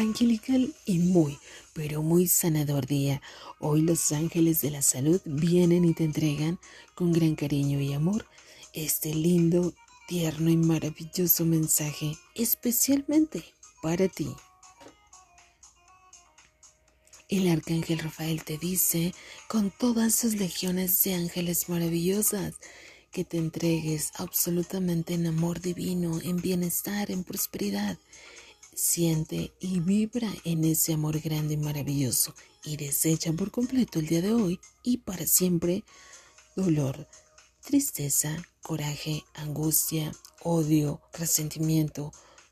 angelical y muy, pero muy sanador día. Hoy los ángeles de la salud vienen y te entregan con gran cariño y amor este lindo, tierno y maravilloso mensaje especialmente para ti. El arcángel Rafael te dice, con todas sus legiones de ángeles maravillosas, que te entregues absolutamente en amor divino, en bienestar, en prosperidad. Siente y vibra en ese amor grande y maravilloso y desecha por completo el día de hoy y para siempre dolor, tristeza, coraje, angustia, odio, resentimiento,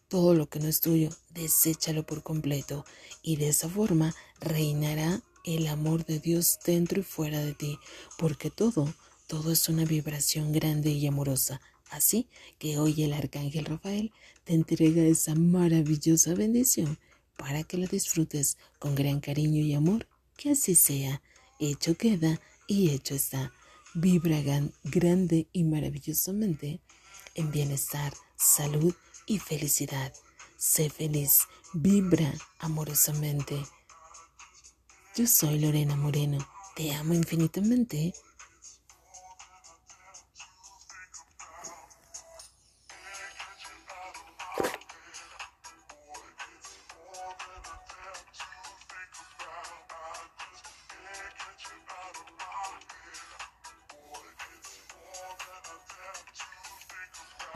todo lo que no es tuyo, deséchalo por completo y de esa forma reinará el amor de Dios dentro y fuera de ti, porque todo todo es una vibración grande y amorosa. Así que hoy el arcángel Rafael te entrega esa maravillosa bendición para que la disfrutes con gran cariño y amor. Que así sea. Hecho queda y hecho está. Vibra grande y maravillosamente en bienestar, salud y felicidad. Sé feliz, vibra amorosamente. Yo soy Lorena Moreno. Te amo infinitamente